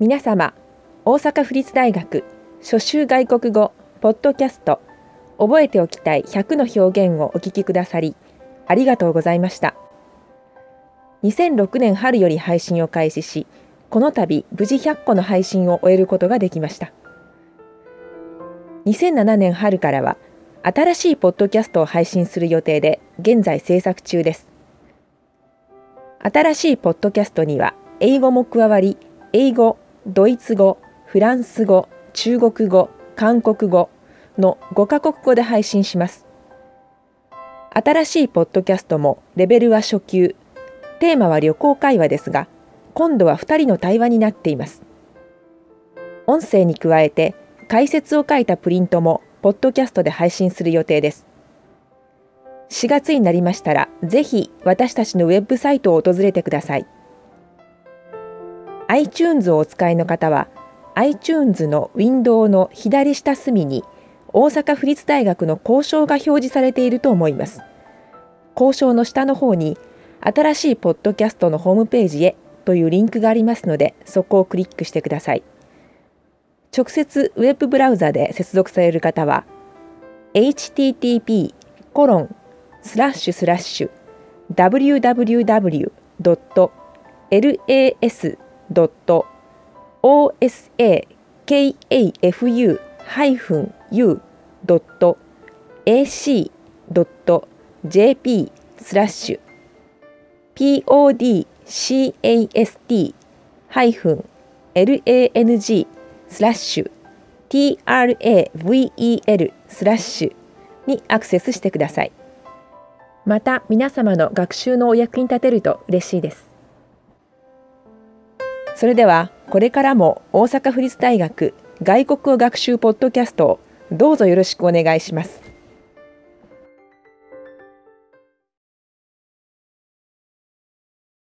皆様大阪府立大学初週外国語ポッドキャスト覚えておきたい100の表現をお聞きくださりありがとうございました。2006年春より配信を開始しこの度無事100個の配信を終えることができました。2007年春からは新しいポッドキャストを配信する予定で現在制作中です。新しいポッドキャストには英語も加わり英語ドイツ語フランス語中国語韓国語の5カ国語で配信します。新しいポッドキャストもレベルは初級。テーマは旅行会話ですが今度は2人の対話になっています。音声に加えて解説を書いたプリントもポッドキャストで配信する予定です。4月になりましたらぜひ私たちのウェブサイトを訪れてください。iTunes をお使いの方は iTunes のウィンドウの左下隅に大阪府立大学の交渉が表示されていると思います。交渉の下の方に新しいポッドキャストのホームページへというリンクがありますのでそこをクリックしてください。直接ウェブブラウザで接続される方は http コロンスラッシュスラッシュ www.osak-u.ac.jp スラッシュ podcast-lang スラッシュ travel スラッシュにアクセスしてください。また皆様の学習のお役に立てると嬉しいです。それではこれからも大阪府立大学外国語学習ポッドキャストをどうぞよろしくお願いします。